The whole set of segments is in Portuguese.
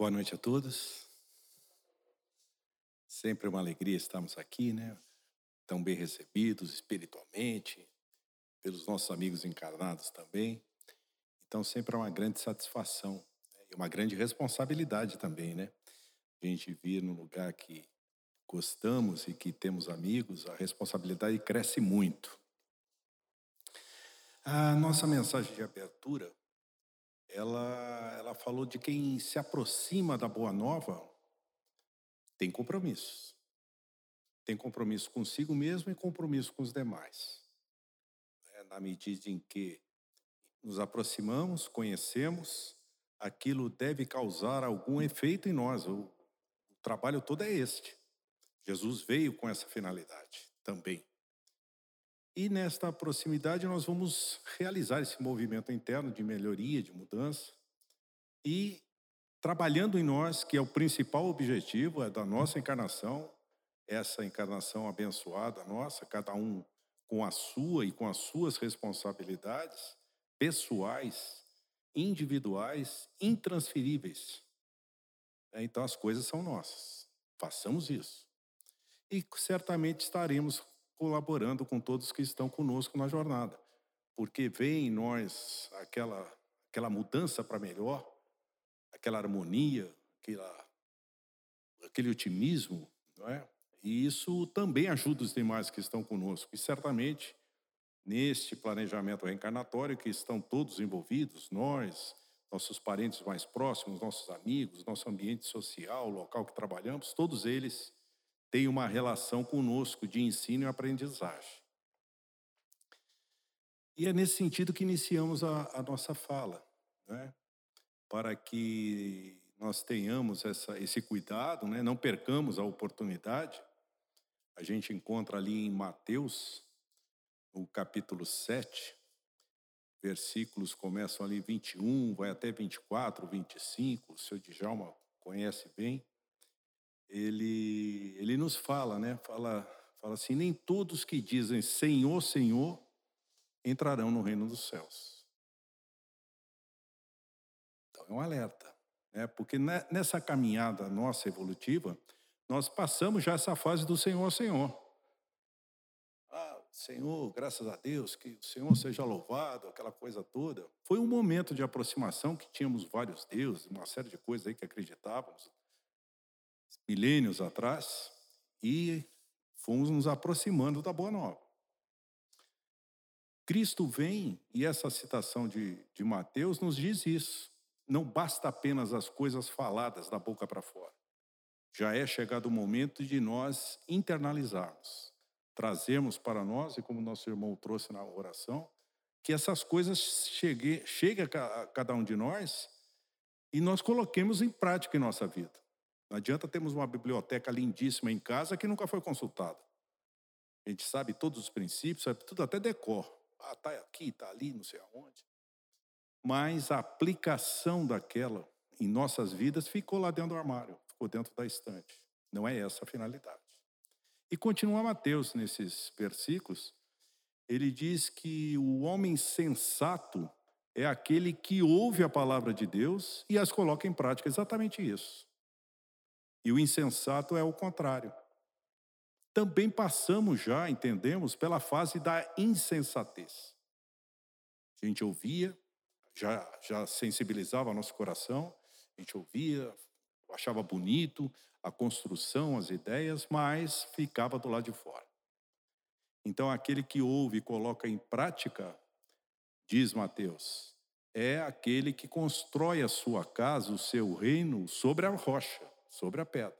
Boa noite a todos. Sempre uma alegria estarmos aqui, né? Tão bem recebidos espiritualmente, pelos nossos amigos encarnados também. Então, sempre é uma grande satisfação né? e uma grande responsabilidade também, né? A gente vir no lugar que gostamos e que temos amigos, a responsabilidade cresce muito. A nossa mensagem de abertura ela, ela falou de quem se aproxima da Boa Nova tem compromissos. Tem compromisso consigo mesmo e compromisso com os demais. É, na medida em que nos aproximamos, conhecemos, aquilo deve causar algum efeito em nós. O, o trabalho todo é este. Jesus veio com essa finalidade também. E nesta proximidade nós vamos realizar esse movimento interno de melhoria, de mudança, e trabalhando em nós, que é o principal objetivo é da nossa encarnação, essa encarnação abençoada nossa, cada um com a sua e com as suas responsabilidades pessoais, individuais, intransferíveis. É, então as coisas são nossas. Façamos isso. E certamente estaremos colaborando com todos que estão conosco na jornada, porque vê em nós aquela, aquela mudança para melhor, aquela harmonia, aquela, aquele otimismo, não é? E isso também ajuda os demais que estão conosco. E certamente, neste planejamento reencarnatório, que estão todos envolvidos, nós, nossos parentes mais próximos, nossos amigos, nosso ambiente social, local que trabalhamos, todos eles tem uma relação conosco de ensino e aprendizagem. E é nesse sentido que iniciamos a, a nossa fala, né? para que nós tenhamos essa, esse cuidado, né? não percamos a oportunidade. A gente encontra ali em Mateus, no capítulo 7, versículos começam ali 21, vai até 24, 25, o seu Djalma conhece bem ele, ele nos fala, né? Fala, fala assim: nem todos que dizem Senhor, Senhor entrarão no reino dos céus. Então é um alerta, né? Porque nessa caminhada nossa evolutiva, nós passamos já essa fase do Senhor, Senhor. Ah, Senhor, graças a Deus, que o Senhor seja louvado, aquela coisa toda. Foi um momento de aproximação que tínhamos vários deuses, uma série de coisas aí que acreditávamos milênios atrás, e fomos nos aproximando da Boa Nova. Cristo vem, e essa citação de, de Mateus nos diz isso. Não basta apenas as coisas faladas da boca para fora. Já é chegado o momento de nós internalizarmos, trazermos para nós, e como nosso irmão trouxe na oração, que essas coisas cheguem, cheguem a cada um de nós e nós coloquemos em prática em nossa vida. Não adianta termos uma biblioteca lindíssima em casa que nunca foi consultada. A gente sabe todos os princípios, sabe tudo até decor. Ah, está aqui, está ali, não sei aonde. Mas a aplicação daquela em nossas vidas ficou lá dentro do armário, ficou dentro da estante. Não é essa a finalidade. E continua Mateus nesses versículos, ele diz que o homem sensato é aquele que ouve a palavra de Deus e as coloca em prática. Exatamente isso. E o insensato é o contrário. Também passamos já, entendemos, pela fase da insensatez. A gente ouvia, já, já sensibilizava nosso coração, a gente ouvia, achava bonito a construção, as ideias, mas ficava do lado de fora. Então, aquele que ouve e coloca em prática, diz Mateus, é aquele que constrói a sua casa, o seu reino, sobre a rocha sobre a pedra.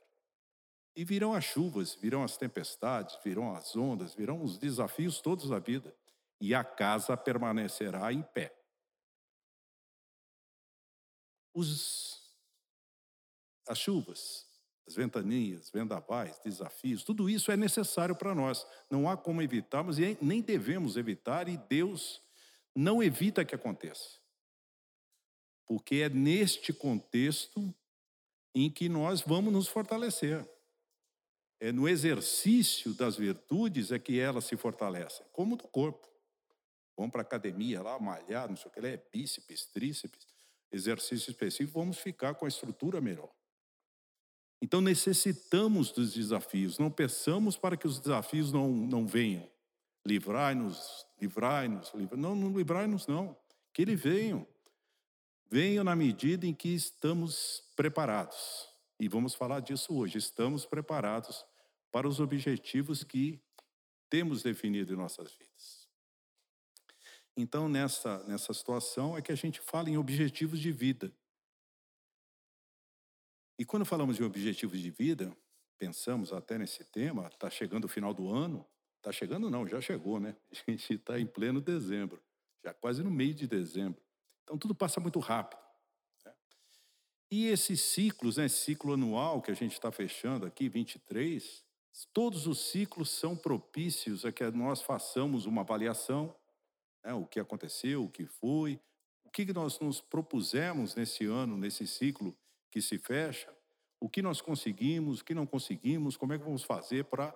E virão as chuvas, virão as tempestades, virão as ondas, virão os desafios todos da vida, e a casa permanecerá em pé. Os, as chuvas, as ventanias, vendavais, desafios, tudo isso é necessário para nós. Não há como evitarmos e nem devemos evitar, e Deus não evita que aconteça. Porque é neste contexto em que nós vamos nos fortalecer. É no exercício das virtudes é que elas se fortalecem, como do corpo. Vamos para a academia lá, malhar, não sei o que, é bíceps, tríceps. exercício específico, vamos ficar com a estrutura melhor. Então necessitamos dos desafios, não peçamos para que os desafios não, não venham. Livrai-nos, livrai-nos, livrai não, não livrai-nos não, que ele venham. Venham na medida em que estamos preparados. E vamos falar disso hoje. Estamos preparados para os objetivos que temos definido em nossas vidas. Então, nessa, nessa situação, é que a gente fala em objetivos de vida. E quando falamos de objetivos de vida, pensamos até nesse tema, está chegando o final do ano, está chegando não, já chegou, né? A gente está em pleno dezembro, já quase no meio de dezembro. Então tudo passa muito rápido. Né? E esses ciclos, né, esse ciclo anual que a gente está fechando aqui, 23, todos os ciclos são propícios a que nós façamos uma avaliação, né, o que aconteceu, o que foi, o que nós nos propusemos nesse ano, nesse ciclo que se fecha, o que nós conseguimos, o que não conseguimos, como é que vamos fazer para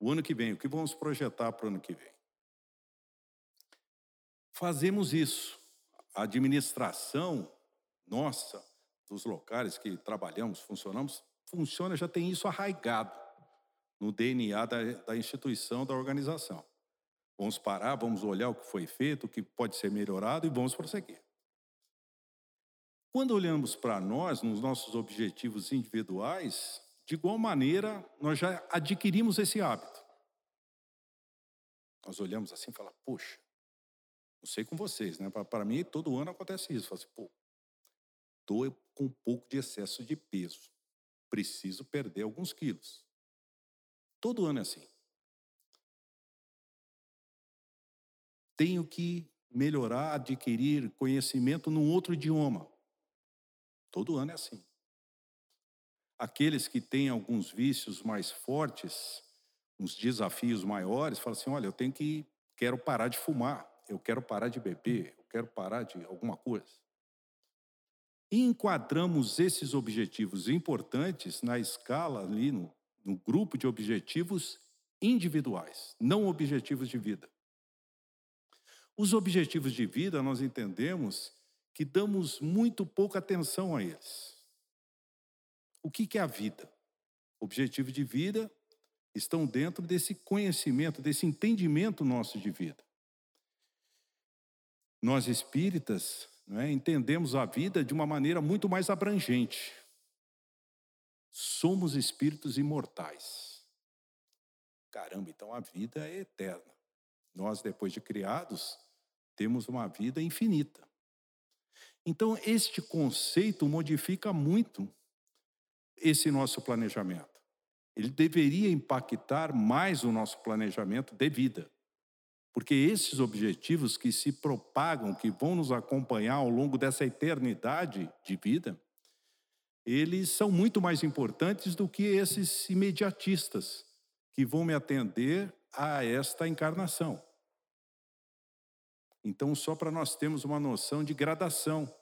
o ano que vem, o que vamos projetar para o ano que vem. Fazemos isso. A administração nossa, dos locais que trabalhamos, funcionamos, funciona, já tem isso arraigado no DNA da, da instituição, da organização. Vamos parar, vamos olhar o que foi feito, o que pode ser melhorado e vamos prosseguir. Quando olhamos para nós, nos nossos objetivos individuais, de igual maneira, nós já adquirimos esse hábito. Nós olhamos assim e falamos, poxa, não sei com vocês, né? Para mim, todo ano acontece isso. Falo assim, pô, estou com um pouco de excesso de peso. Preciso perder alguns quilos. Todo ano é assim. Tenho que melhorar, adquirir conhecimento num outro idioma. Todo ano é assim. Aqueles que têm alguns vícios mais fortes, uns desafios maiores, falam assim: olha, eu tenho que, quero parar de fumar, eu quero parar de beber, eu quero parar de alguma coisa. E enquadramos esses objetivos importantes na escala ali, no, no grupo de objetivos individuais, não objetivos de vida. Os objetivos de vida nós entendemos que damos muito pouca atenção a eles. O que é a vida? Objetivo de vida estão dentro desse conhecimento, desse entendimento nosso de vida. Nós espíritas é, entendemos a vida de uma maneira muito mais abrangente. Somos espíritos imortais. Caramba, então a vida é eterna. Nós, depois de criados, temos uma vida infinita. Então, este conceito modifica muito esse nosso planejamento. Ele deveria impactar mais o nosso planejamento de vida. Porque esses objetivos que se propagam, que vão nos acompanhar ao longo dessa eternidade de vida, eles são muito mais importantes do que esses imediatistas que vão me atender a esta encarnação. Então, só para nós termos uma noção de gradação,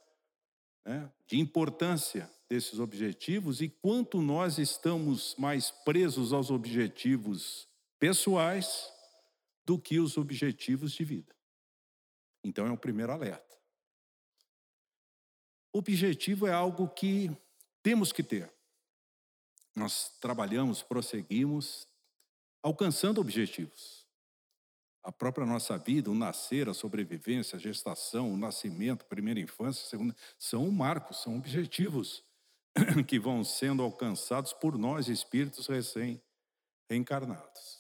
né, de importância desses objetivos e quanto nós estamos mais presos aos objetivos pessoais do que os objetivos de vida. Então, é um primeiro alerta. Objetivo é algo que temos que ter. Nós trabalhamos, prosseguimos, alcançando objetivos a própria nossa vida, o nascer, a sobrevivência, a gestação, o nascimento, primeira infância, segunda, são marcos, são objetivos que vão sendo alcançados por nós, espíritos recém-reencarnados.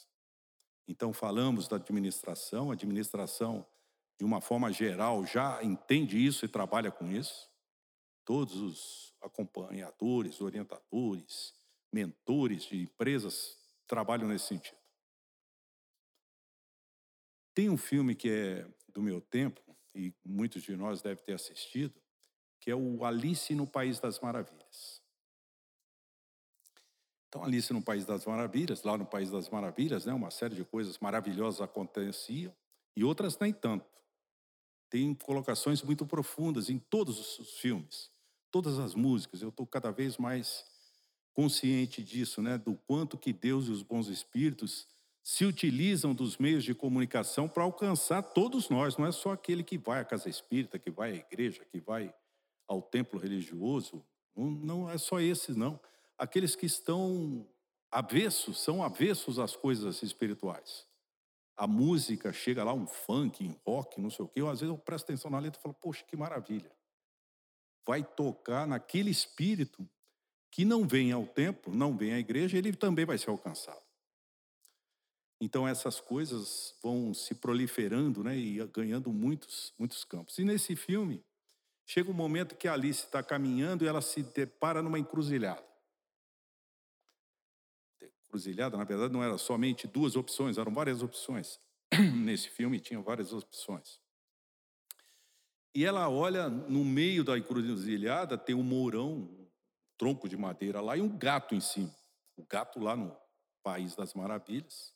Então, falamos da administração, a administração, de uma forma geral, já entende isso e trabalha com isso. Todos os acompanhadores, orientadores, mentores de empresas trabalham nesse sentido. Tem um filme que é do meu tempo, e muitos de nós devem ter assistido, que é o Alice no País das Maravilhas. Então, Alice no País das Maravilhas, lá no País das Maravilhas, né, uma série de coisas maravilhosas aconteciam e outras nem tanto. Tem colocações muito profundas em todos os filmes, todas as músicas. Eu estou cada vez mais consciente disso, né, do quanto que Deus e os bons espíritos se utilizam dos meios de comunicação para alcançar todos nós, não é só aquele que vai à casa espírita, que vai à igreja, que vai ao templo religioso, não, não é só esses, não. Aqueles que estão avessos, são avessos às coisas espirituais. A música chega lá, um funk, um rock, não sei o quê. Eu, às vezes eu presto atenção na letra e falo, poxa, que maravilha. Vai tocar naquele espírito que não vem ao templo, não vem à igreja, ele também vai ser alcançado. Então essas coisas vão se proliferando né, e ganhando muitos, muitos campos. E nesse filme, chega um momento que a Alice está caminhando e ela se depara numa encruzilhada. Encruzilhada, na verdade, não era somente duas opções, eram várias opções. Nesse filme tinha várias opções. E ela olha no meio da encruzilhada, tem um mourão, um tronco de madeira lá e um gato em cima. O gato lá no País das Maravilhas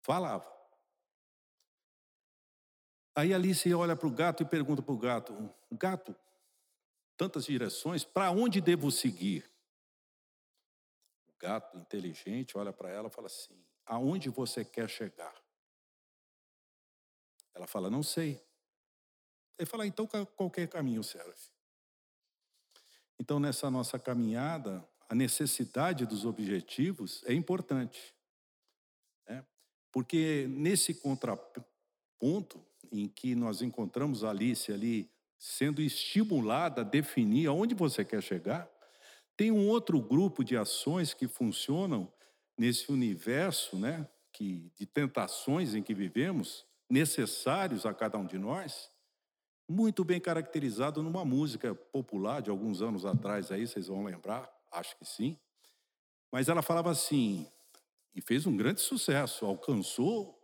falava. Aí Alice olha para o gato e pergunta para o gato: Gato, tantas direções, para onde devo seguir? Gato, inteligente, olha para ela e fala assim: Aonde você quer chegar? Ela fala: Não sei. Ele fala: Então qualquer caminho serve. Então, nessa nossa caminhada, a necessidade dos objetivos é importante. Porque nesse contraponto em que nós encontramos Alice ali sendo estimulada a definir aonde você quer chegar, tem um outro grupo de ações que funcionam nesse universo, né, que de tentações em que vivemos, necessários a cada um de nós, muito bem caracterizado numa música popular de alguns anos atrás aí, vocês vão lembrar, acho que sim. Mas ela falava assim: e fez um grande sucesso, alcançou,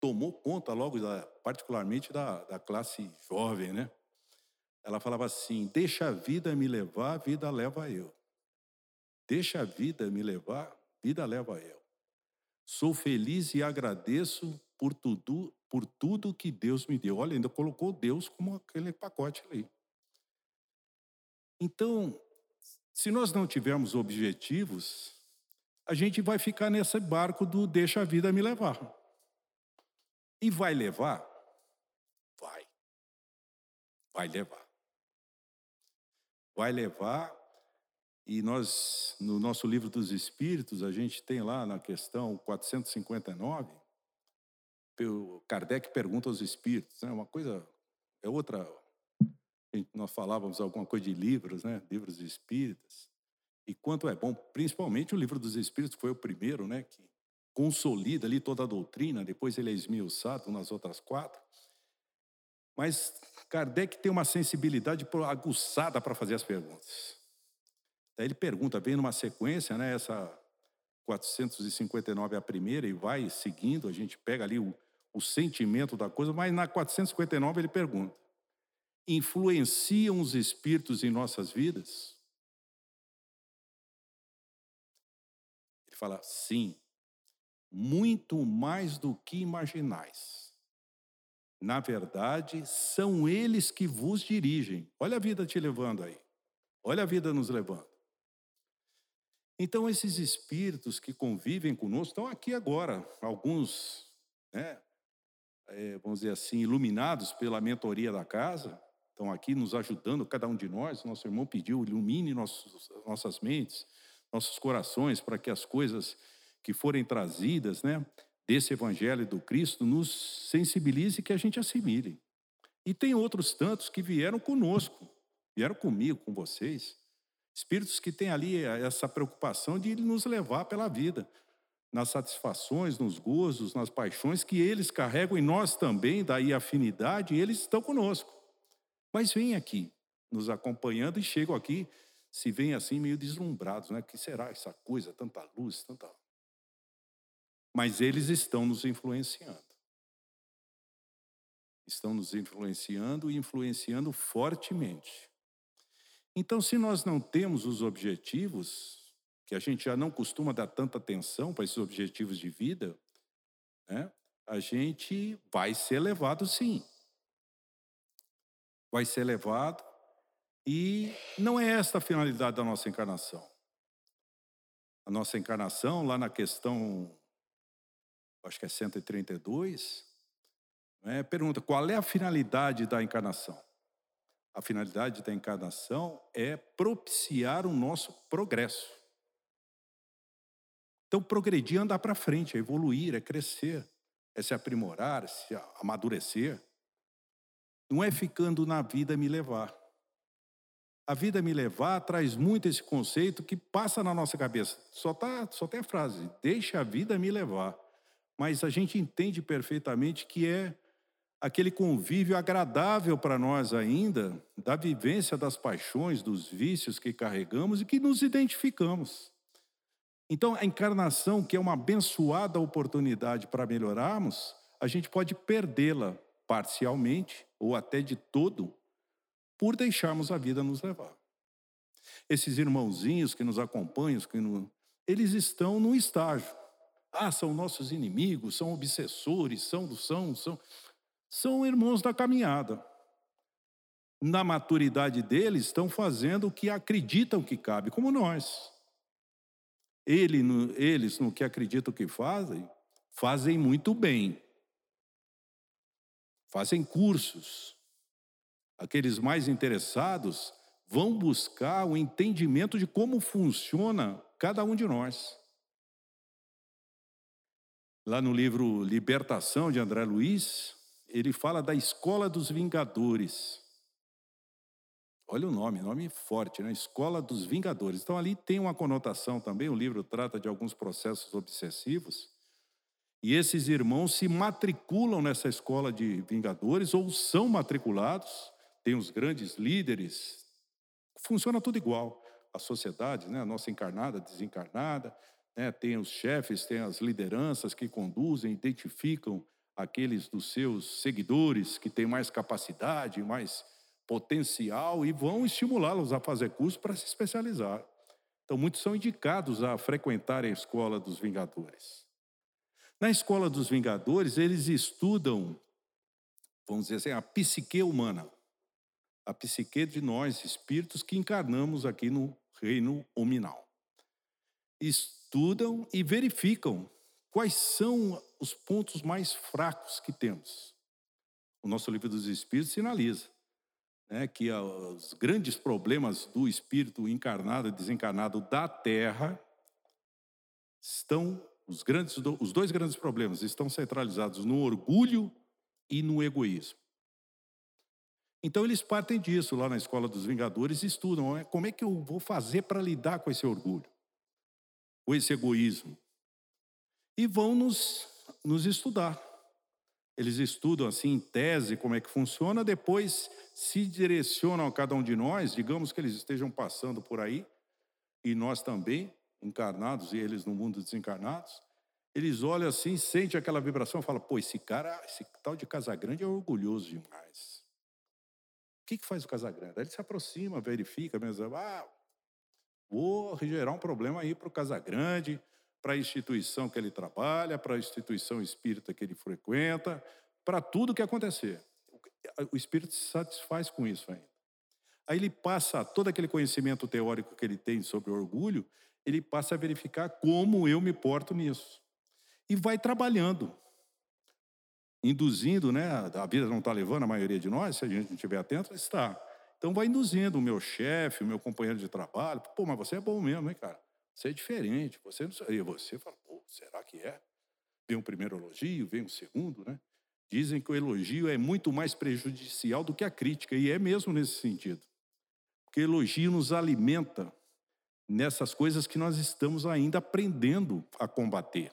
tomou conta logo, da, particularmente da, da classe jovem, né? Ela falava assim: Deixa a vida me levar, a vida leva eu. Deixa a vida me levar, vida leva eu. Sou feliz e agradeço por tudo, por tudo que Deus me deu. Olha, ainda colocou Deus como aquele pacote ali. Então, se nós não tivermos objetivos, a gente vai ficar nesse barco do deixa a vida me levar. E vai levar? Vai. Vai levar. Vai levar. E nós, no nosso livro dos Espíritos, a gente tem lá na questão 459, o Kardec pergunta aos Espíritos, né? uma coisa, é outra. Nós falávamos alguma coisa de livros, né? Livros de Espíritas. E quanto é bom, principalmente o livro dos Espíritos, foi o primeiro, né, que consolida ali toda a doutrina, depois ele é esmiuçado nas outras quatro. Mas Kardec tem uma sensibilidade aguçada para fazer as perguntas. Daí ele pergunta, vem numa sequência, né, essa 459 é a primeira e vai seguindo, a gente pega ali o, o sentimento da coisa, mas na 459 ele pergunta: influenciam os espíritos em nossas vidas? fala, sim, muito mais do que imaginais. Na verdade, são eles que vos dirigem. Olha a vida te levando aí. Olha a vida nos levando. Então, esses espíritos que convivem conosco estão aqui agora. Alguns, né, é, vamos dizer assim, iluminados pela mentoria da casa, estão aqui nos ajudando, cada um de nós. Nosso irmão pediu, ilumine nossos, nossas mentes nossos corações para que as coisas que forem trazidas, né, desse evangelho do Cristo nos sensibilize e que a gente assimile. E tem outros tantos que vieram conosco, vieram comigo, com vocês, espíritos que têm ali essa preocupação de nos levar pela vida, nas satisfações, nos gozos, nas paixões que eles carregam e nós também, daí afinidade, eles estão conosco. Mas vêm aqui, nos acompanhando e chegam aqui se veem assim meio deslumbrados, né? Que será essa coisa, tanta luz, tanta. Mas eles estão nos influenciando. Estão nos influenciando e influenciando fortemente. Então, se nós não temos os objetivos, que a gente já não costuma dar tanta atenção para esses objetivos de vida, né? A gente vai ser levado sim. Vai ser levado e não é esta a finalidade da nossa encarnação. A nossa encarnação, lá na questão, acho que é 132, né, pergunta qual é a finalidade da encarnação. A finalidade da encarnação é propiciar o nosso progresso. Então, progredir é andar para frente, é evoluir, é crescer, é se aprimorar, é se amadurecer. Não é ficando na vida me levar. A vida me levar traz muito esse conceito que passa na nossa cabeça. Só, tá, só tem a frase, deixa a vida me levar. Mas a gente entende perfeitamente que é aquele convívio agradável para nós ainda, da vivência das paixões, dos vícios que carregamos e que nos identificamos. Então, a encarnação, que é uma abençoada oportunidade para melhorarmos, a gente pode perdê-la parcialmente ou até de todo por deixarmos a vida nos levar. Esses irmãozinhos que nos acompanham, que no, eles estão no estágio. Ah, são nossos inimigos, são obsessores, são, são, são. São irmãos da caminhada. Na maturidade deles, estão fazendo o que acreditam que cabe, como nós. Ele, no, eles, no que acreditam que fazem, fazem muito bem. Fazem cursos. Aqueles mais interessados vão buscar o entendimento de como funciona cada um de nós. Lá no livro Libertação de André Luiz, ele fala da escola dos vingadores. Olha o nome, nome forte, né? Escola dos Vingadores. Então ali tem uma conotação também, o livro trata de alguns processos obsessivos. E esses irmãos se matriculam nessa escola de vingadores ou são matriculados, tem os grandes líderes. Funciona tudo igual. A sociedade, né? a nossa encarnada, desencarnada, né? tem os chefes, tem as lideranças que conduzem, identificam aqueles dos seus seguidores que têm mais capacidade, mais potencial e vão estimulá-los a fazer curso para se especializar. Então, muitos são indicados a frequentar a escola dos Vingadores. Na escola dos Vingadores, eles estudam, vamos dizer assim, a psique humana, a psique de nós, espíritos que encarnamos aqui no reino hominal. Estudam e verificam quais são os pontos mais fracos que temos. O nosso livro dos Espíritos sinaliza né, que os grandes problemas do espírito encarnado e desencarnado da Terra estão os grandes os dois grandes problemas estão centralizados no orgulho e no egoísmo. Então eles partem disso lá na escola dos Vingadores e estudam né, como é que eu vou fazer para lidar com esse orgulho, com esse egoísmo. E vão nos, nos estudar. Eles estudam assim em tese como é que funciona, depois se direcionam a cada um de nós, digamos que eles estejam passando por aí, e nós também, encarnados e eles no mundo desencarnados, eles olham assim, sentem aquela vibração e falam: pô, esse cara, esse tal de Casagrande é orgulhoso demais. O que, que faz o Casagrande? Aí ele se aproxima, verifica, mesmo, ah, vou gerar um problema aí para o Casagrande, para a instituição que ele trabalha, para a instituição espírita que ele frequenta, para tudo que acontecer. O espírito se satisfaz com isso ainda. Aí ele passa todo aquele conhecimento teórico que ele tem sobre o orgulho, ele passa a verificar como eu me porto nisso. E vai trabalhando, induzindo, né? A vida não está levando a maioria de nós, se a gente não estiver atento, está. Então vai induzindo o meu chefe, o meu companheiro de trabalho. Pô, mas você é bom mesmo, hein, cara? Você é diferente. Você não E você fala, pô, será que é? Vem um primeiro elogio, vem um segundo, né? Dizem que o elogio é muito mais prejudicial do que a crítica, e é mesmo nesse sentido. Porque elogio nos alimenta nessas coisas que nós estamos ainda aprendendo a combater.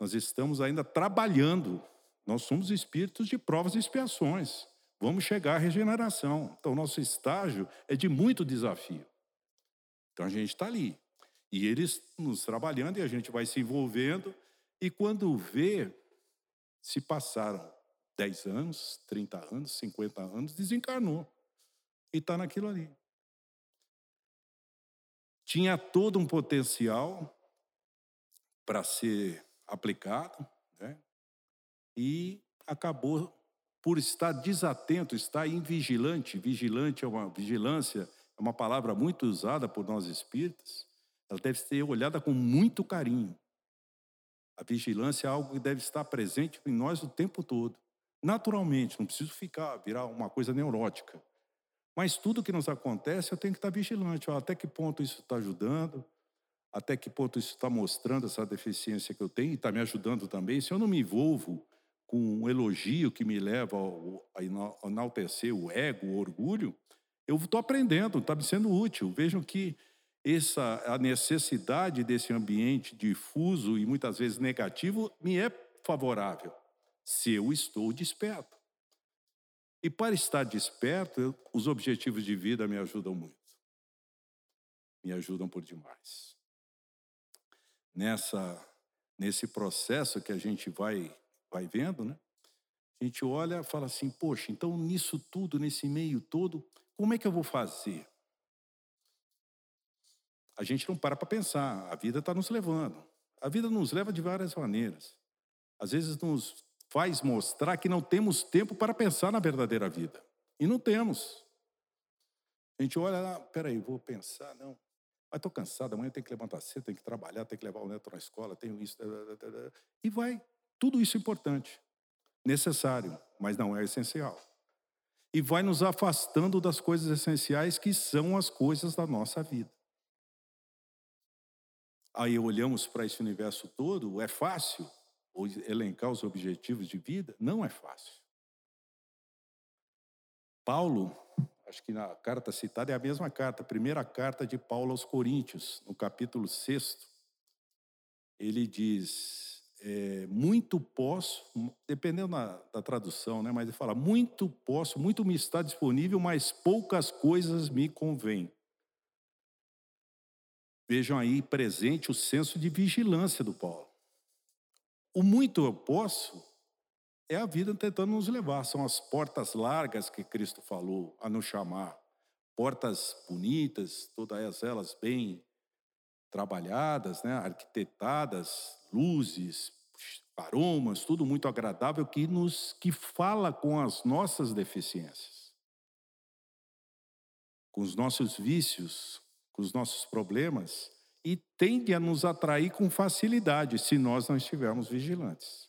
Nós estamos ainda trabalhando. Nós somos espíritos de provas e expiações. Vamos chegar à regeneração. Então, nosso estágio é de muito desafio. Então, a gente está ali, e eles nos trabalhando e a gente vai se envolvendo. E quando vê, se passaram 10 anos, 30 anos, 50 anos, desencarnou. E está naquilo ali. Tinha todo um potencial para ser aplicado, né? e acabou por estar desatento, estar invigilante. Vigilante é uma vigilância, é uma palavra muito usada por nós espíritas ela deve ser olhada com muito carinho. A vigilância é algo que deve estar presente em nós o tempo todo. Naturalmente, não preciso ficar, virar uma coisa neurótica. Mas tudo que nos acontece, eu tenho que estar vigilante. Até que ponto isso está ajudando? Até que ponto isso está mostrando essa deficiência que eu tenho e está me ajudando também? Se eu não me envolvo com um elogio que me leva a enaltecer o ego, o orgulho, eu estou aprendendo, está me sendo útil. Vejam que essa a necessidade desse ambiente difuso e muitas vezes negativo me é favorável, se eu estou desperto. E para estar desperto, os objetivos de vida me ajudam muito. Me ajudam por demais. Nessa nesse processo que a gente vai vai vendo, né? A gente olha fala assim: "Poxa, então nisso tudo, nesse meio todo, como é que eu vou fazer?" A gente não para para pensar, a vida está nos levando. A vida nos leva de várias maneiras. Às vezes nos faz mostrar que não temos tempo para pensar na verdadeira vida. E não temos. A gente olha lá, peraí, vou pensar, não. Mas estou cansado, amanhã tem que levantar cedo, tem que trabalhar, tem que levar o neto na escola, tenho isso. E vai. Tudo isso é importante, necessário, mas não é essencial. E vai nos afastando das coisas essenciais que são as coisas da nossa vida. Aí olhamos para esse universo todo, é fácil? elencar os objetivos de vida, não é fácil. Paulo, acho que na carta citada é a mesma carta, a primeira carta de Paulo aos Coríntios, no capítulo 6, ele diz: é, muito posso, dependendo da, da, tradução, né, mas ele fala: muito posso, muito me está disponível, mas poucas coisas me convêm. Vejam aí presente o senso de vigilância do Paulo. O muito eu posso é a vida tentando nos levar. São as portas largas que Cristo falou a nos chamar. Portas bonitas, todas elas bem trabalhadas, né, arquitetadas, luzes, aromas, tudo muito agradável que nos que fala com as nossas deficiências. Com os nossos vícios, os nossos problemas, e tende a nos atrair com facilidade se nós não estivermos vigilantes.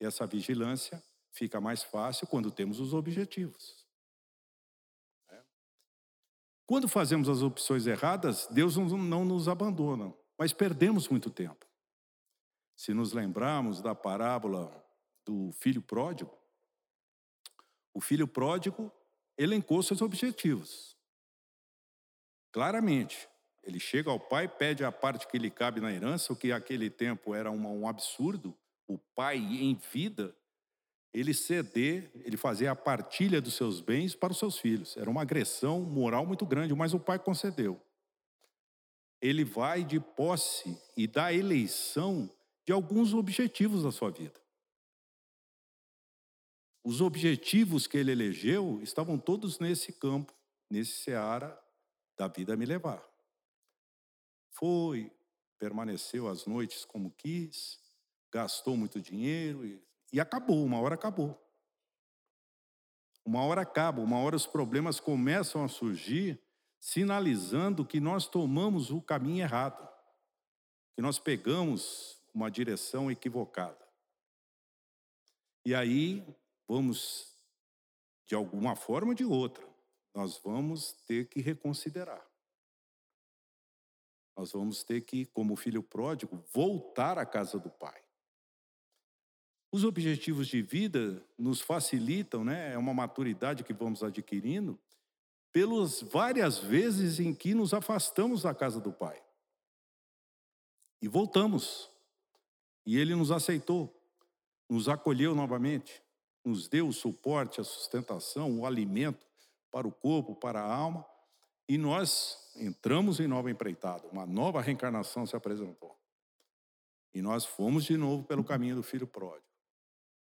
E essa vigilância fica mais fácil quando temos os objetivos. É. Quando fazemos as opções erradas, Deus não nos abandona, mas perdemos muito tempo. Se nos lembrarmos da parábola do filho pródigo, o filho pródigo elencou seus objetivos. Claramente, ele chega ao pai, pede a parte que lhe cabe na herança, o que naquele tempo era um, absurdo. O pai, em vida, ele ceder, ele fazer a partilha dos seus bens para os seus filhos. Era uma agressão moral muito grande, mas o pai concedeu. Ele vai de posse e dá eleição de alguns objetivos da sua vida. Os objetivos que ele elegeu estavam todos nesse campo, nesse seara da vida me levar. Foi, permaneceu as noites como quis, gastou muito dinheiro e, e acabou, uma hora acabou. Uma hora acaba, uma hora os problemas começam a surgir, sinalizando que nós tomamos o caminho errado, que nós pegamos uma direção equivocada. E aí vamos, de alguma forma ou de outra, nós vamos ter que reconsiderar. Nós vamos ter que, como filho pródigo, voltar à casa do Pai. Os objetivos de vida nos facilitam, né? É uma maturidade que vamos adquirindo pelas várias vezes em que nos afastamos da casa do Pai. E voltamos. E Ele nos aceitou, nos acolheu novamente, nos deu o suporte, a sustentação, o alimento para o corpo, para a alma, e nós entramos em nova empreitada, uma nova reencarnação se apresentou. E nós fomos de novo pelo caminho do filho pródigo.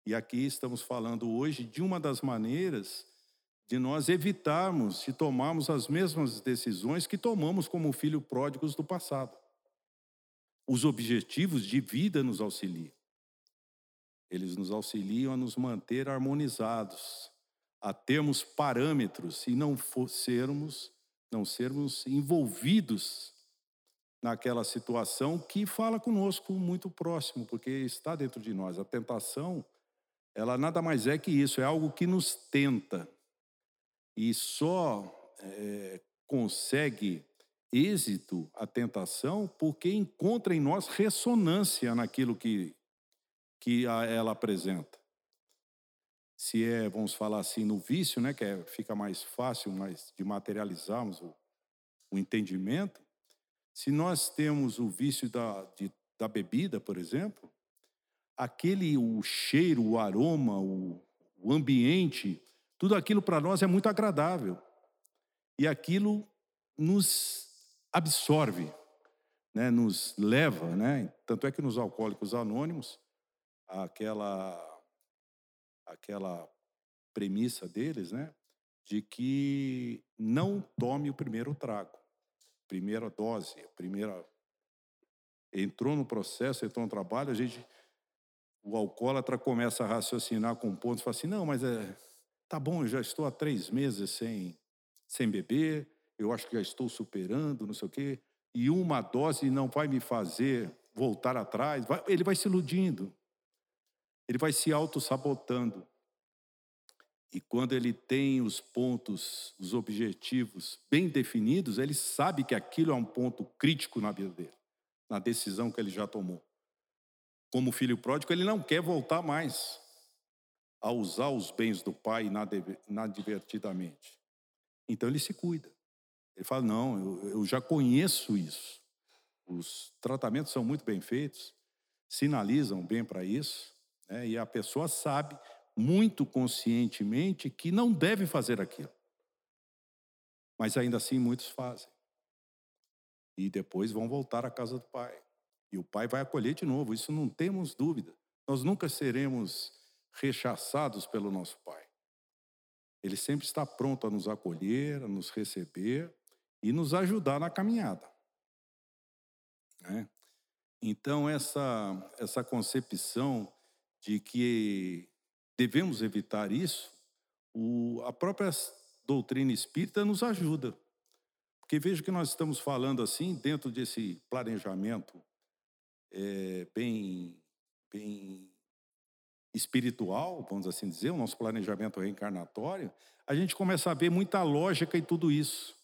E aqui estamos falando hoje de uma das maneiras de nós evitarmos de tomarmos as mesmas decisões que tomamos como filho pródigos do passado. Os objetivos de vida nos auxiliam. Eles nos auxiliam a nos manter harmonizados, a termos parâmetros e não sermos não sermos envolvidos naquela situação que fala conosco muito próximo, porque está dentro de nós. A tentação, ela nada mais é que isso, é algo que nos tenta. E só é, consegue êxito a tentação porque encontra em nós ressonância naquilo que, que ela apresenta. Se é, vamos falar assim, no vício, né, que é, fica mais fácil mais de materializarmos o, o entendimento, se nós temos o vício da, de, da bebida, por exemplo, aquele o cheiro, o aroma, o, o ambiente, tudo aquilo para nós é muito agradável. E aquilo nos absorve, né, nos leva, né? Tanto é que nos alcoólicos anônimos, aquela aquela premissa deles, né, de que não tome o primeiro trago, primeira dose, primeira entrou no processo, entrou no trabalho, a gente o alcoólatra começa a raciocinar com pontos, fala assim, não, mas é, tá bom, eu já estou há três meses sem, sem beber, eu acho que já estou superando, não sei o quê, e uma dose não vai me fazer voltar atrás, vai, ele vai se iludindo, ele vai se auto-sabotando. E quando ele tem os pontos, os objetivos bem definidos, ele sabe que aquilo é um ponto crítico na vida dele, na decisão que ele já tomou como filho pródigo, ele não quer voltar mais a usar os bens do pai inadvertidamente. Então ele se cuida. Ele fala: não, eu, eu já conheço isso. Os tratamentos são muito bem feitos, sinalizam bem para isso, né? e a pessoa sabe muito conscientemente que não deve fazer aquilo. Mas ainda assim muitos fazem. E depois vão voltar à casa do pai. E o Pai vai acolher de novo, isso não temos dúvida. Nós nunca seremos rechaçados pelo nosso Pai. Ele sempre está pronto a nos acolher, a nos receber e nos ajudar na caminhada. Né? Então, essa, essa concepção de que devemos evitar isso, o, a própria doutrina espírita nos ajuda. Porque veja que nós estamos falando assim, dentro desse planejamento é, bem, bem espiritual, vamos assim dizer, o nosso planejamento reencarnatório, a gente começa a ver muita lógica em tudo isso.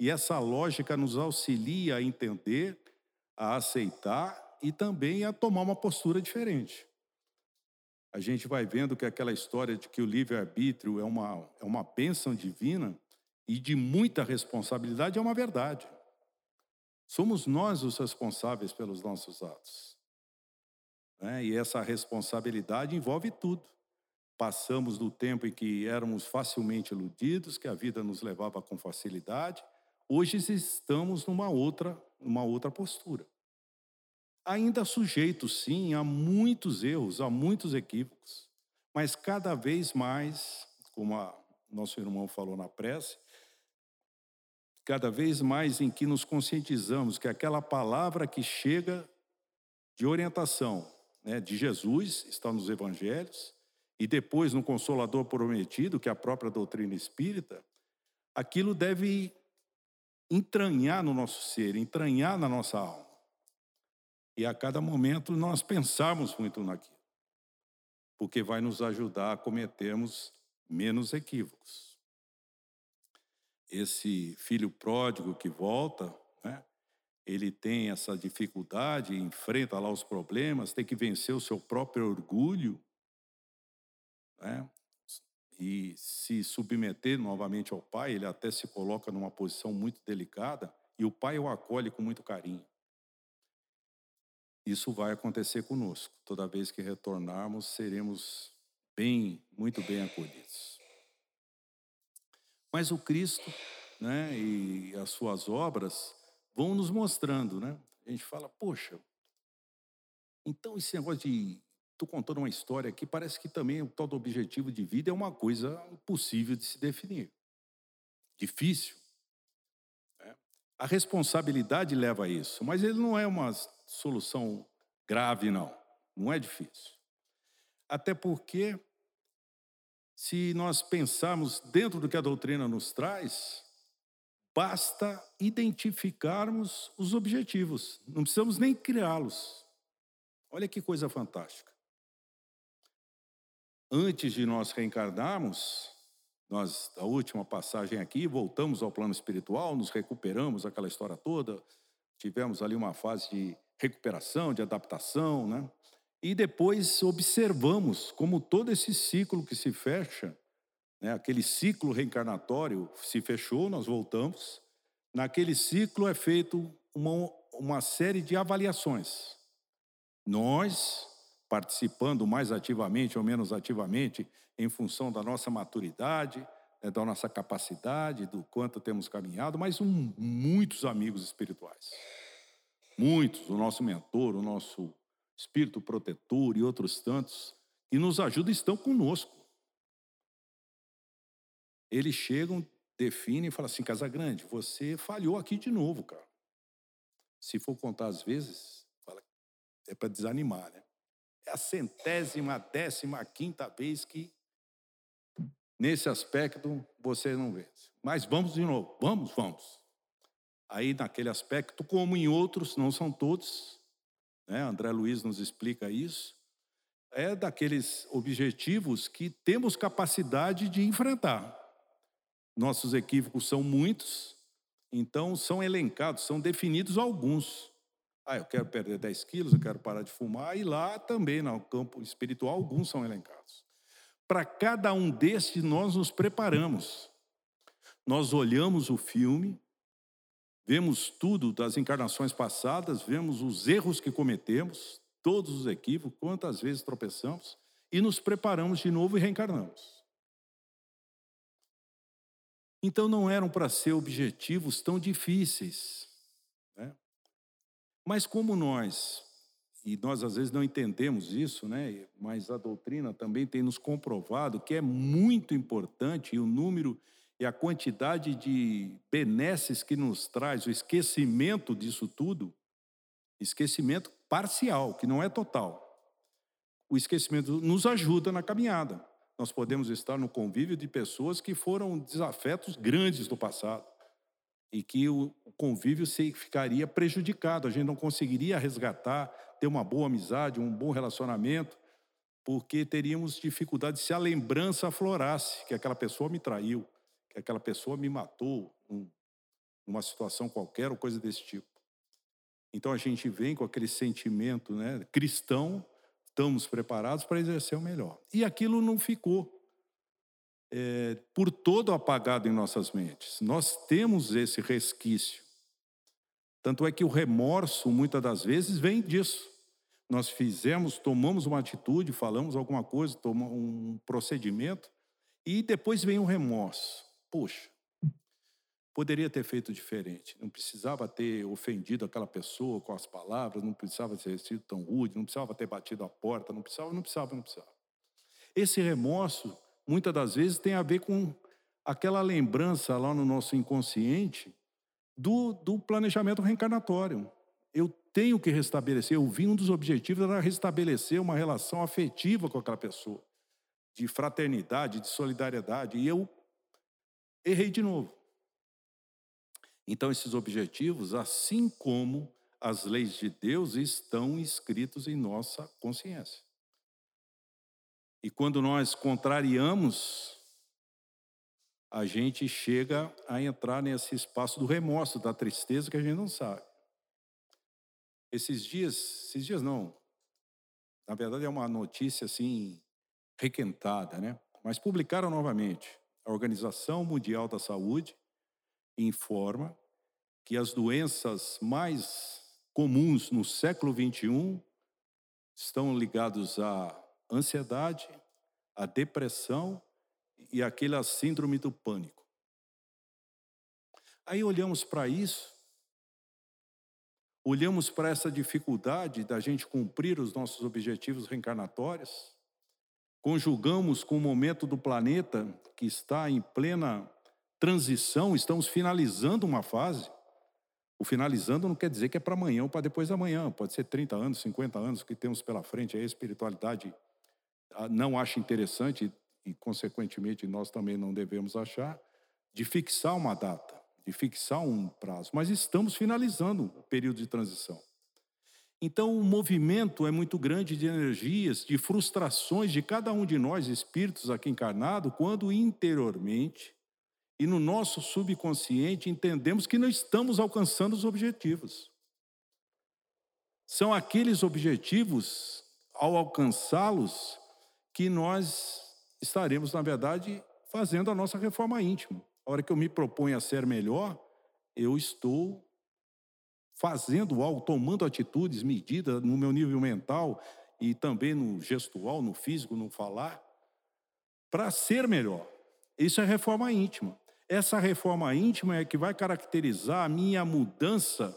E essa lógica nos auxilia a entender, a aceitar e também a tomar uma postura diferente. A gente vai vendo que aquela história de que o livre-arbítrio é uma, é uma bênção divina e de muita responsabilidade é uma verdade. Somos nós os responsáveis pelos nossos atos. Né? E essa responsabilidade envolve tudo. Passamos do tempo em que éramos facilmente iludidos, que a vida nos levava com facilidade. Hoje estamos numa outra, numa outra postura. Ainda sujeitos, sim, a muitos erros, a muitos equívocos, mas cada vez mais, como a nosso irmão falou na prece, cada vez mais em que nos conscientizamos que aquela palavra que chega de orientação né, de Jesus, está nos evangelhos, e depois no Consolador Prometido, que é a própria doutrina espírita, aquilo deve entranhar no nosso ser, entranhar na nossa alma. E a cada momento nós pensarmos muito naquilo, porque vai nos ajudar a cometermos menos equívocos esse filho pródigo que volta, né? ele tem essa dificuldade, enfrenta lá os problemas, tem que vencer o seu próprio orgulho, né? e se submeter novamente ao pai, ele até se coloca numa posição muito delicada, e o pai o acolhe com muito carinho. Isso vai acontecer conosco. Toda vez que retornarmos, seremos bem, muito bem acolhidos. Mas o Cristo né, e as suas obras vão nos mostrando. Né? A gente fala, poxa, então esse negócio de. Estou contando uma história aqui, parece que também o tal do objetivo de vida é uma coisa impossível de se definir. Difícil. Né? A responsabilidade leva a isso, mas ele não é uma solução grave, não. Não é difícil. Até porque se nós pensarmos dentro do que a doutrina nos traz, basta identificarmos os objetivos, não precisamos nem criá-los. Olha que coisa fantástica. Antes de nós reencarnarmos, Nós, a última passagem aqui, voltamos ao plano espiritual, nos recuperamos aquela história toda, tivemos ali uma fase de recuperação, de adaptação, né? E depois observamos como todo esse ciclo que se fecha, né, aquele ciclo reencarnatório se fechou, nós voltamos. Naquele ciclo é feito uma, uma série de avaliações. Nós, participando mais ativamente ou menos ativamente, em função da nossa maturidade, né, da nossa capacidade, do quanto temos caminhado, mas um, muitos amigos espirituais. Muitos, o nosso mentor, o nosso espírito protetor e outros tantos, que nos ajudam estão conosco. Eles chegam, definem e falam assim: Casagrande, você falhou aqui de novo, cara. Se for contar às vezes, fala, é para desanimar, né? É a centésima, décima, quinta vez que, nesse aspecto, você não vence. Mas vamos de novo, vamos, vamos. Aí, naquele aspecto, como em outros, não são todos, né? André Luiz nos explica isso, é daqueles objetivos que temos capacidade de enfrentar. Nossos equívocos são muitos, então são elencados, são definidos alguns. Ah, eu quero perder 10 quilos, eu quero parar de fumar, e lá também, no campo espiritual, alguns são elencados. Para cada um destes, nós nos preparamos. Nós olhamos o filme, vemos tudo das encarnações passadas, vemos os erros que cometemos, todos os equívocos, quantas vezes tropeçamos, e nos preparamos de novo e reencarnamos. Então não eram para ser objetivos tão difíceis. Né? Mas como nós, e nós às vezes não entendemos isso, né? mas a doutrina também tem nos comprovado que é muito importante e o número e a quantidade de benesses que nos traz o esquecimento disso tudo, esquecimento parcial, que não é total. O esquecimento nos ajuda na caminhada. Nós podemos estar no convívio de pessoas que foram desafetos grandes do passado e que o convívio ficaria prejudicado, a gente não conseguiria resgatar, ter uma boa amizade, um bom relacionamento, porque teríamos dificuldade se a lembrança aflorasse que aquela pessoa me traiu, que aquela pessoa me matou numa situação qualquer ou coisa desse tipo. Então a gente vem com aquele sentimento né, cristão, estamos preparados para exercer o melhor. E aquilo não ficou é, por todo apagado em nossas mentes. Nós temos esse resquício. Tanto é que o remorso, muitas das vezes, vem disso. Nós fizemos, tomamos uma atitude, falamos alguma coisa, tomamos um procedimento, e depois vem o remorso. Poxa, poderia ter feito diferente. Não precisava ter ofendido aquela pessoa com as palavras, não precisava ter sido tão rude, não precisava ter batido a porta, não precisava, não precisava, não precisava. Esse remorso, muitas das vezes, tem a ver com aquela lembrança lá no nosso inconsciente do, do planejamento reencarnatório. Eu tenho que restabelecer, eu vi um dos objetivos era restabelecer uma relação afetiva com aquela pessoa, de fraternidade, de solidariedade, e eu errei de novo. Então, esses objetivos, assim como as leis de Deus, estão escritos em nossa consciência. E quando nós contrariamos, a gente chega a entrar nesse espaço do remorso, da tristeza que a gente não sabe. Esses dias, esses dias não, na verdade é uma notícia assim requentada, né? Mas publicaram novamente. A Organização Mundial da Saúde informa que as doenças mais comuns no século 21 estão ligadas à ansiedade, à depressão e àquela síndrome do pânico. Aí olhamos para isso, olhamos para essa dificuldade da gente cumprir os nossos objetivos reencarnatórios, conjugamos com o momento do planeta que está em plena transição, estamos finalizando uma fase. O finalizando não quer dizer que é para amanhã ou para depois da manhã, pode ser 30 anos, 50 anos que temos pela frente. A espiritualidade ah, não acha interessante, e consequentemente nós também não devemos achar, de fixar uma data, de fixar um prazo. Mas estamos finalizando o período de transição. Então, o movimento é muito grande de energias, de frustrações de cada um de nós, espíritos aqui encarnados, quando interiormente e no nosso subconsciente entendemos que não estamos alcançando os objetivos. São aqueles objetivos, ao alcançá-los, que nós estaremos, na verdade, fazendo a nossa reforma íntima. A hora que eu me proponho a ser melhor, eu estou fazendo algo, tomando atitudes, medidas no meu nível mental e também no gestual, no físico, no falar, para ser melhor. Isso é reforma íntima. Essa reforma íntima é que vai caracterizar a minha mudança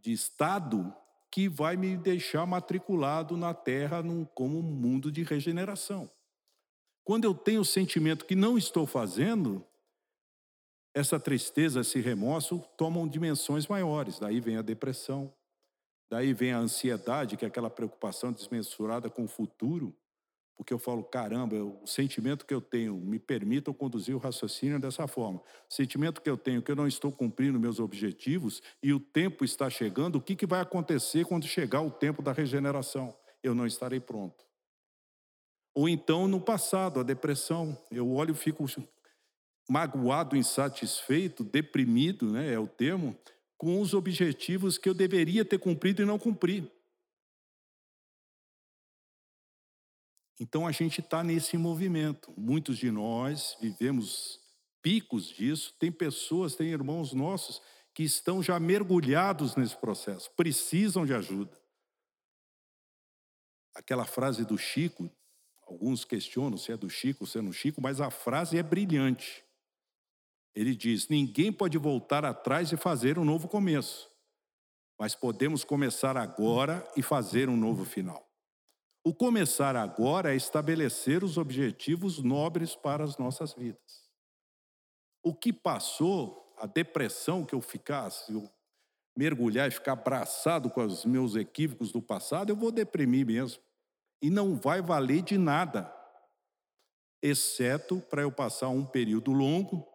de estado que vai me deixar matriculado na Terra num, como um mundo de regeneração. Quando eu tenho o sentimento que não estou fazendo, essa tristeza, esse remorso tomam dimensões maiores. Daí vem a depressão, daí vem a ansiedade, que é aquela preocupação desmensurada com o futuro, porque eu falo, caramba, o sentimento que eu tenho me permite conduzir o raciocínio dessa forma. O sentimento que eu tenho que eu não estou cumprindo meus objetivos e o tempo está chegando, o que, que vai acontecer quando chegar o tempo da regeneração? Eu não estarei pronto. Ou então, no passado, a depressão. Eu olho e fico magoado, insatisfeito, deprimido, né, é o termo, com os objetivos que eu deveria ter cumprido e não cumpri. Então a gente está nesse movimento. Muitos de nós vivemos picos disso. Tem pessoas, tem irmãos nossos que estão já mergulhados nesse processo, precisam de ajuda. Aquela frase do Chico, alguns questionam se é do Chico, se é no Chico, mas a frase é brilhante. Ele diz: ninguém pode voltar atrás e fazer um novo começo, mas podemos começar agora e fazer um novo final. O começar agora é estabelecer os objetivos nobres para as nossas vidas. O que passou, a depressão que eu ficasse, eu mergulhar e ficar abraçado com os meus equívocos do passado, eu vou deprimir mesmo. E não vai valer de nada, exceto para eu passar um período longo,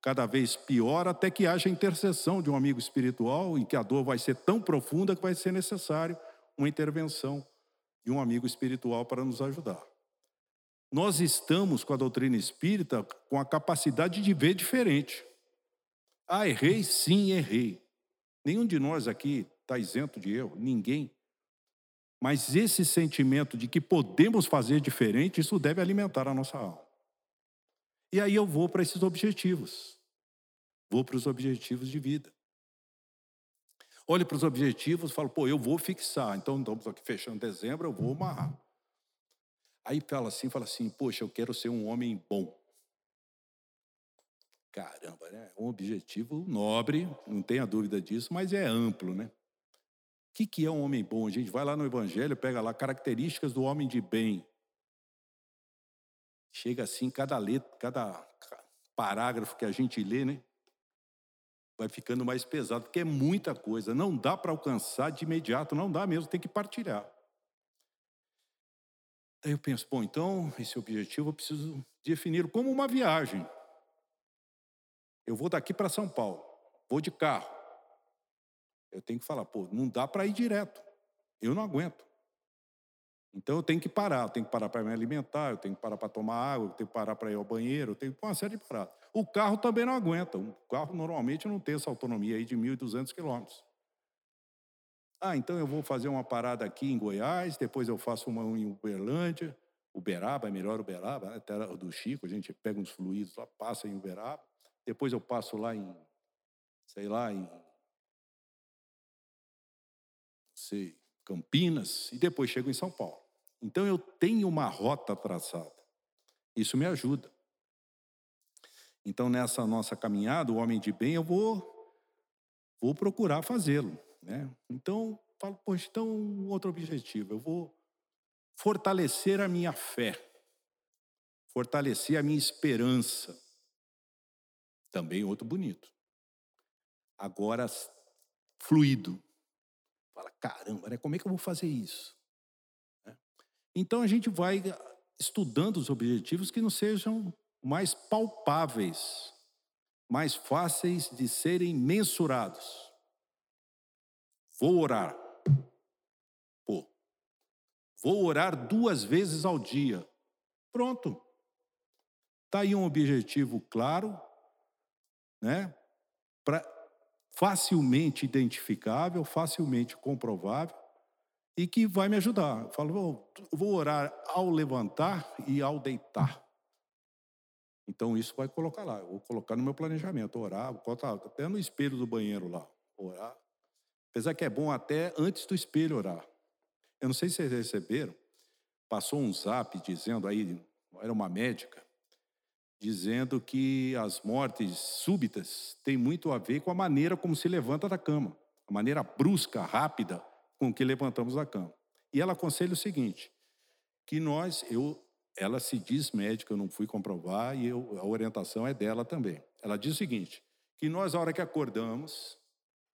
cada vez pior, até que haja intercessão de um amigo espiritual, em que a dor vai ser tão profunda que vai ser necessário uma intervenção de um amigo espiritual para nos ajudar. Nós estamos com a doutrina espírita com a capacidade de ver diferente. Ah, errei? Sim, errei. Nenhum de nós aqui está isento de erro, ninguém. Mas esse sentimento de que podemos fazer diferente, isso deve alimentar a nossa alma. E aí eu vou para esses objetivos. Vou para os objetivos de vida. Olho para os objetivos, falo, pô, eu vou fixar. Então, estamos aqui fechando dezembro, eu vou amarrar. Aí fala assim, fala assim, poxa, eu quero ser um homem bom. Caramba, né? Um objetivo nobre, não tenha dúvida disso, mas é amplo, né? O que é um homem bom? A gente vai lá no Evangelho, pega lá características do homem de bem. Chega assim, cada letra, cada parágrafo que a gente lê, né? vai ficando mais pesado, porque é muita coisa, não dá para alcançar de imediato, não dá mesmo, tem que partilhar. Aí eu penso, bom, então esse objetivo eu preciso definir como uma viagem. Eu vou daqui para São Paulo, vou de carro. Eu tenho que falar, pô, não dá para ir direto. Eu não aguento. Então eu tenho que parar, eu tenho que parar para me alimentar, eu tenho que parar para tomar água, eu tenho que parar para ir ao banheiro, eu tenho uma série de paradas. O carro também não aguenta. O carro normalmente não tem essa autonomia aí de 1.200 quilômetros. Ah, então eu vou fazer uma parada aqui em Goiás, depois eu faço uma em Uberlândia, Uberaba, é melhor Uberaba, né? terra do Chico, a gente pega uns fluidos lá, passa em Uberaba, depois eu passo lá em, sei lá, em sei, Campinas, e depois chego em São Paulo. Então eu tenho uma rota traçada. Isso me ajuda. Então nessa nossa caminhada, o homem de bem, eu vou vou procurar fazê-lo, né? Então, falo, poxa, então outro objetivo, eu vou fortalecer a minha fé. Fortalecer a minha esperança. Também outro bonito. Agora fluido. Fala, caramba, né? como é que eu vou fazer isso? Né? Então a gente vai estudando os objetivos que não sejam mais palpáveis, mais fáceis de serem mensurados. Vou orar. Vou orar duas vezes ao dia. Pronto. Está aí um objetivo claro, né? Pra, facilmente identificável, facilmente comprovável e que vai me ajudar. Eu falo, vou, orar ao levantar e ao deitar. Então isso vai colocar lá, eu vou colocar no meu planejamento, orar, colocar até no espelho do banheiro lá, orar. Apesar que é bom até antes do espelho orar. Eu não sei se vocês receberam, passou um zap dizendo aí, era uma médica, dizendo que as mortes súbitas têm muito a ver com a maneira como se levanta da cama, a maneira brusca, rápida com que levantamos da cama. E ela aconselha o seguinte, que nós, eu, ela se diz médica, eu não fui comprovar e eu, a orientação é dela também. Ela diz o seguinte, que nós, a hora que acordamos,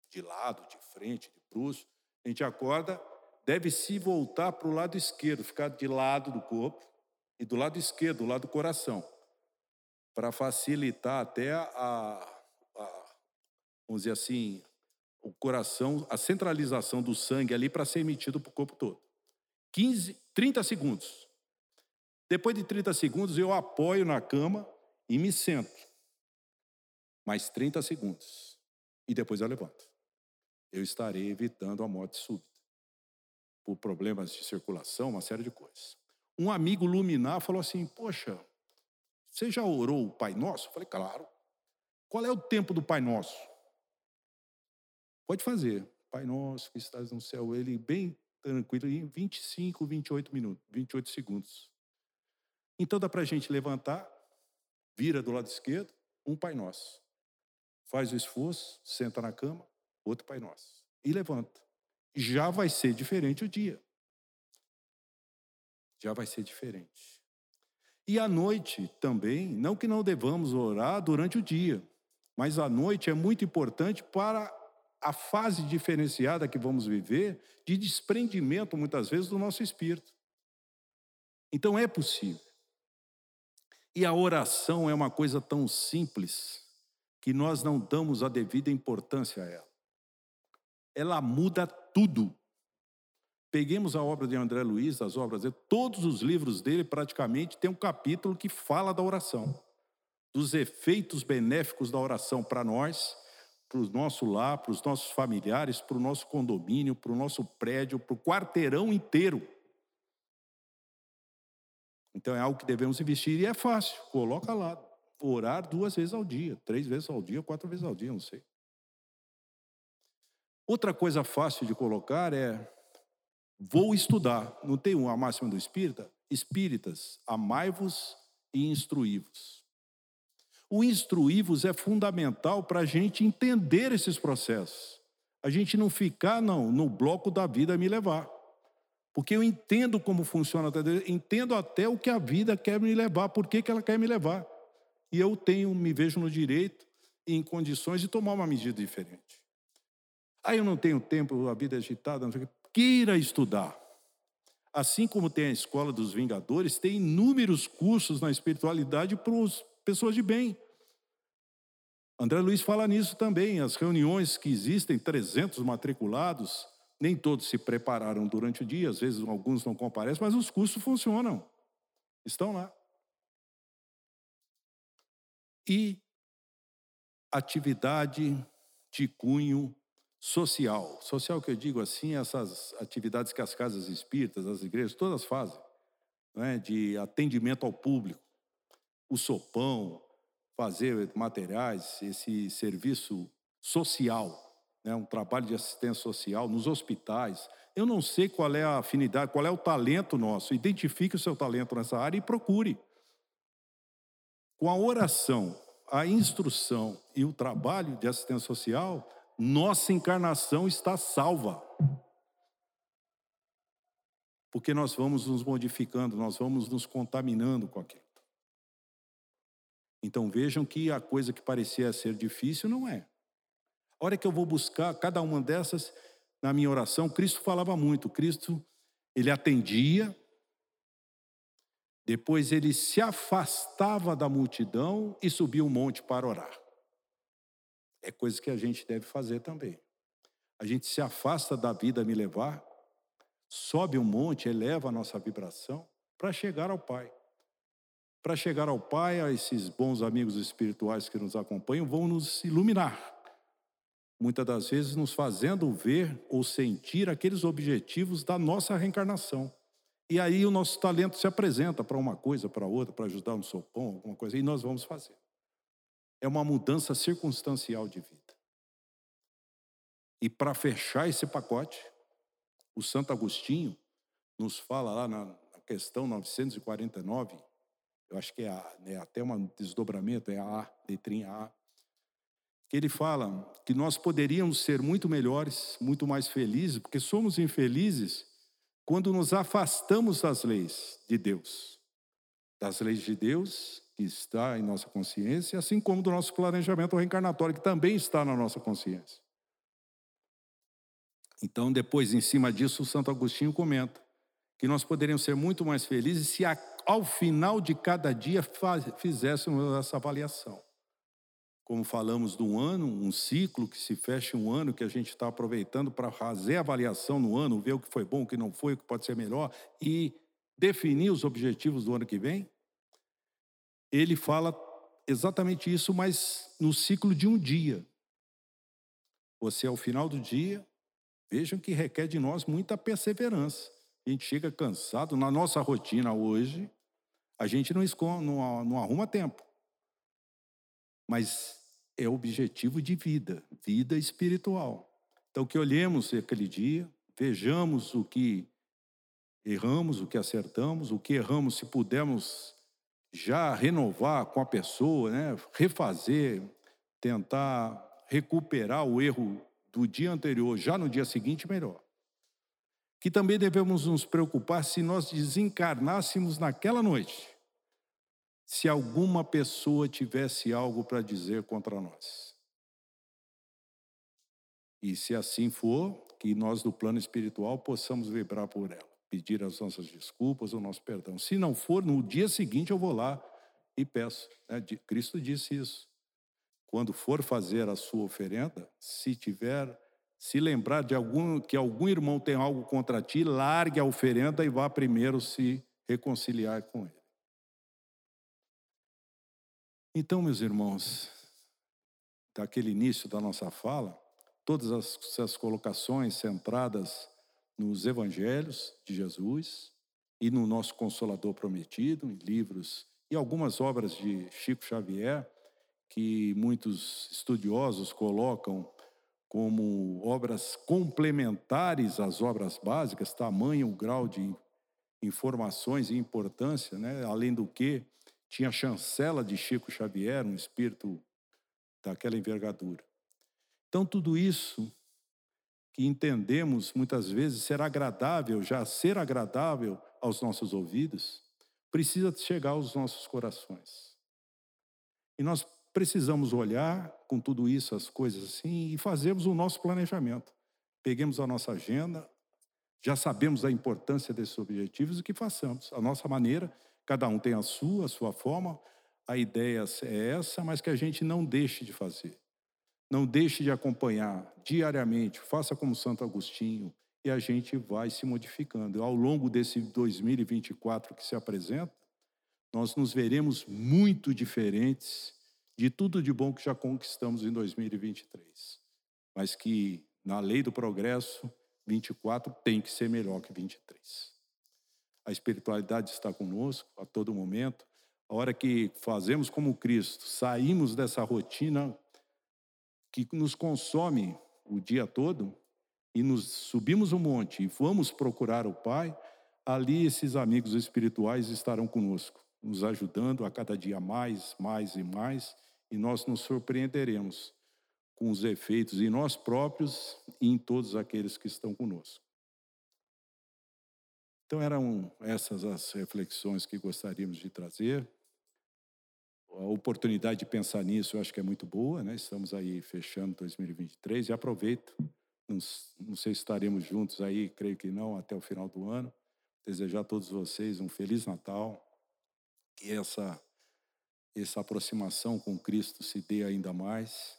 de lado, de frente, de bruxo, a gente acorda, deve se voltar para o lado esquerdo, ficar de lado do corpo e do lado esquerdo, do lado do coração, para facilitar até a, a, vamos dizer assim, o coração, a centralização do sangue ali para ser emitido para o corpo todo. 15, 30 segundos. Depois de 30 segundos, eu apoio na cama e me sento. Mais 30 segundos. E depois eu levanto. Eu estarei evitando a morte súbita. Por problemas de circulação, uma série de coisas. Um amigo luminar falou assim: Poxa, você já orou o Pai Nosso? Eu falei, claro. Qual é o tempo do Pai Nosso? Pode fazer. Pai Nosso que estás no céu, ele bem tranquilo, em 25, 28 minutos, 28 segundos. Então dá para a gente levantar, vira do lado esquerdo, um Pai Nosso. Faz o esforço, senta na cama, outro Pai Nosso. E levanta. Já vai ser diferente o dia. Já vai ser diferente. E à noite também, não que não devamos orar durante o dia, mas à noite é muito importante para a fase diferenciada que vamos viver de desprendimento, muitas vezes, do nosso espírito. Então é possível. E a oração é uma coisa tão simples que nós não damos a devida importância a ela. Ela muda tudo. Peguemos a obra de André Luiz, as obras dele, todos os livros dele praticamente tem um capítulo que fala da oração, dos efeitos benéficos da oração para nós, para o nosso lar, para os nossos familiares, para o nosso condomínio, para o nosso prédio, para o quarteirão inteiro. Então é algo que devemos investir e é fácil. Coloca lá, orar duas vezes ao dia, três vezes ao dia, quatro vezes ao dia, não sei. Outra coisa fácil de colocar é vou estudar. Não tem uma máxima do espírita? Espíritas, amai-vos e instruí-vos. O instruí-vos é fundamental para a gente entender esses processos. A gente não ficar não, no bloco da vida me levar. Porque eu entendo como funciona, entendo até o que a vida quer me levar, por que, ela quer me levar. E eu tenho, me vejo no direito e em condições de tomar uma medida diferente. Aí eu não tenho tempo, a vida é agitada, não sei o que. Queira estudar. Assim como tem a Escola dos Vingadores, tem inúmeros cursos na espiritualidade para as pessoas de bem. André Luiz fala nisso também. As reuniões que existem, 300 matriculados, nem todos se prepararam durante o dia, às vezes alguns não comparecem, mas os cursos funcionam. Estão lá. E atividade de cunho social. Social que eu digo assim, essas atividades que as casas espíritas, as igrejas, todas fazem, né? de atendimento ao público, o sopão, fazer materiais, esse serviço social né, um trabalho de assistência social nos hospitais. Eu não sei qual é a afinidade, qual é o talento nosso. Identifique o seu talento nessa área e procure. Com a oração, a instrução e o trabalho de assistência social, nossa encarnação está salva. Porque nós vamos nos modificando, nós vamos nos contaminando com aquilo. Então vejam que a coisa que parecia ser difícil não é. A hora que eu vou buscar cada uma dessas na minha oração, Cristo falava muito. Cristo, ele atendia, depois ele se afastava da multidão e subia um monte para orar. É coisa que a gente deve fazer também. A gente se afasta da vida me levar, sobe um monte, eleva a nossa vibração para chegar ao Pai. Para chegar ao Pai, esses bons amigos espirituais que nos acompanham vão nos iluminar. Muitas das vezes nos fazendo ver ou sentir aqueles objetivos da nossa reencarnação. E aí o nosso talento se apresenta para uma coisa, para outra, para ajudar no sopão, alguma coisa, e nós vamos fazer. É uma mudança circunstancial de vida. E para fechar esse pacote, o Santo Agostinho nos fala lá na questão 949, eu acho que é, a, né, até um desdobramento, é a A, letrinha A, que ele fala que nós poderíamos ser muito melhores, muito mais felizes, porque somos infelizes quando nos afastamos das leis de Deus, das leis de Deus que está em nossa consciência, assim como do nosso planejamento reencarnatório, que também está na nossa consciência. Então, depois, em cima disso, o Santo Agostinho comenta que nós poderíamos ser muito mais felizes se ao final de cada dia fizéssemos essa avaliação. Como falamos do ano, um ciclo que se fecha um ano, que a gente está aproveitando para fazer avaliação no ano, ver o que foi bom, o que não foi, o que pode ser melhor e definir os objetivos do ano que vem. Ele fala exatamente isso, mas no ciclo de um dia. Você, ao final do dia, Vejam que requer de nós muita perseverança. A gente chega cansado, na nossa rotina hoje, a gente não, esconde, não, não arruma tempo. Mas é objetivo de vida, vida espiritual. Então, que olhemos aquele dia, vejamos o que erramos, o que acertamos, o que erramos, se pudermos já renovar com a pessoa, né? refazer, tentar recuperar o erro do dia anterior, já no dia seguinte, melhor. Que também devemos nos preocupar se nós desencarnássemos naquela noite, se alguma pessoa tivesse algo para dizer contra nós. E se assim for, que nós do plano espiritual possamos vibrar por ela, pedir as nossas desculpas, o nosso perdão. Se não for, no dia seguinte eu vou lá e peço. Né? Cristo disse isso quando for fazer a sua oferenda, se tiver, se lembrar de algum que algum irmão tem algo contra ti, largue a oferenda e vá primeiro se reconciliar com ele. Então, meus irmãos, daquele início da nossa fala, todas as, essas colocações centradas nos evangelhos de Jesus e no nosso Consolador Prometido, em livros e algumas obras de Chico Xavier, que muitos estudiosos colocam como obras complementares às obras básicas, tamanho o grau de informações e importância, né? além do que tinha a chancela de Chico Xavier, um espírito daquela envergadura. Então, tudo isso que entendemos muitas vezes ser agradável, já ser agradável aos nossos ouvidos, precisa chegar aos nossos corações. E nós precisamos olhar com tudo isso, as coisas assim, e fazermos o nosso planejamento. Peguemos a nossa agenda, já sabemos a importância desses objetivos e que façamos. A nossa maneira, cada um tem a sua, a sua forma, a ideia é essa, mas que a gente não deixe de fazer. Não deixe de acompanhar diariamente, faça como Santo Agostinho, e a gente vai se modificando. Ao longo desse 2024 que se apresenta, nós nos veremos muito diferentes de tudo de bom que já conquistamos em 2023. Mas que na lei do progresso, 24 tem que ser melhor que 23. A espiritualidade está conosco a todo momento. A hora que fazemos como Cristo, saímos dessa rotina que nos consome o dia todo e nos subimos o monte e vamos procurar o Pai, ali esses amigos espirituais estarão conosco, nos ajudando a cada dia mais, mais e mais e nós nos surpreenderemos com os efeitos em nós próprios e em todos aqueles que estão conosco. Então eram essas as reflexões que gostaríamos de trazer. A oportunidade de pensar nisso eu acho que é muito boa, né? Estamos aí fechando 2023 e aproveito, não, não sei se estaremos juntos aí, creio que não, até o final do ano. Desejar a todos vocês um feliz Natal, que essa essa aproximação com Cristo se dê ainda mais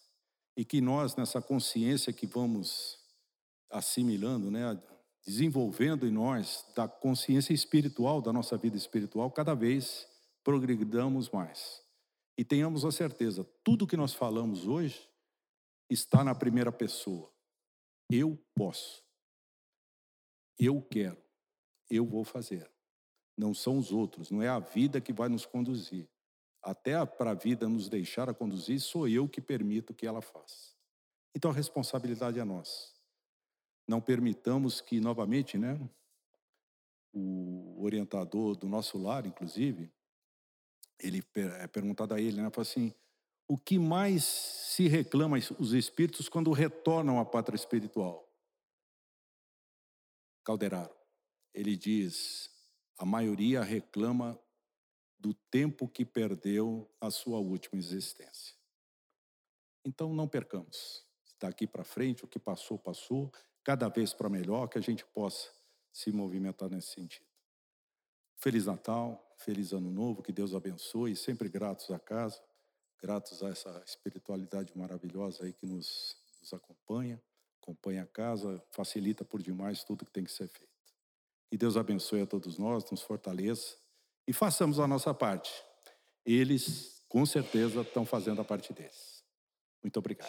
e que nós, nessa consciência que vamos assimilando, né, desenvolvendo em nós da consciência espiritual, da nossa vida espiritual, cada vez progredamos mais. E tenhamos a certeza, tudo que nós falamos hoje está na primeira pessoa. Eu posso. Eu quero. Eu vou fazer. Não são os outros, não é a vida que vai nos conduzir. Até para a vida nos deixar a conduzir, sou eu que permito que ela faça. Então a responsabilidade é nossa. Não permitamos que, novamente, né, o orientador do nosso lar, inclusive, ele é perguntado a ele, né, fala assim, o que mais se reclama os espíritos quando retornam à pátria espiritual? Calderaro. Ele diz: a maioria reclama do tempo que perdeu a sua última existência. Então não percamos. Daqui para frente, o que passou, passou cada vez para melhor, que a gente possa se movimentar nesse sentido. Feliz Natal, feliz Ano Novo, que Deus abençoe, sempre gratos à casa, gratos a essa espiritualidade maravilhosa aí que nos, nos acompanha, acompanha a casa, facilita por demais tudo que tem que ser feito. Que Deus abençoe a todos nós, nos fortaleça e façamos a nossa parte. Eles, com certeza, estão fazendo a parte deles. Muito obrigado.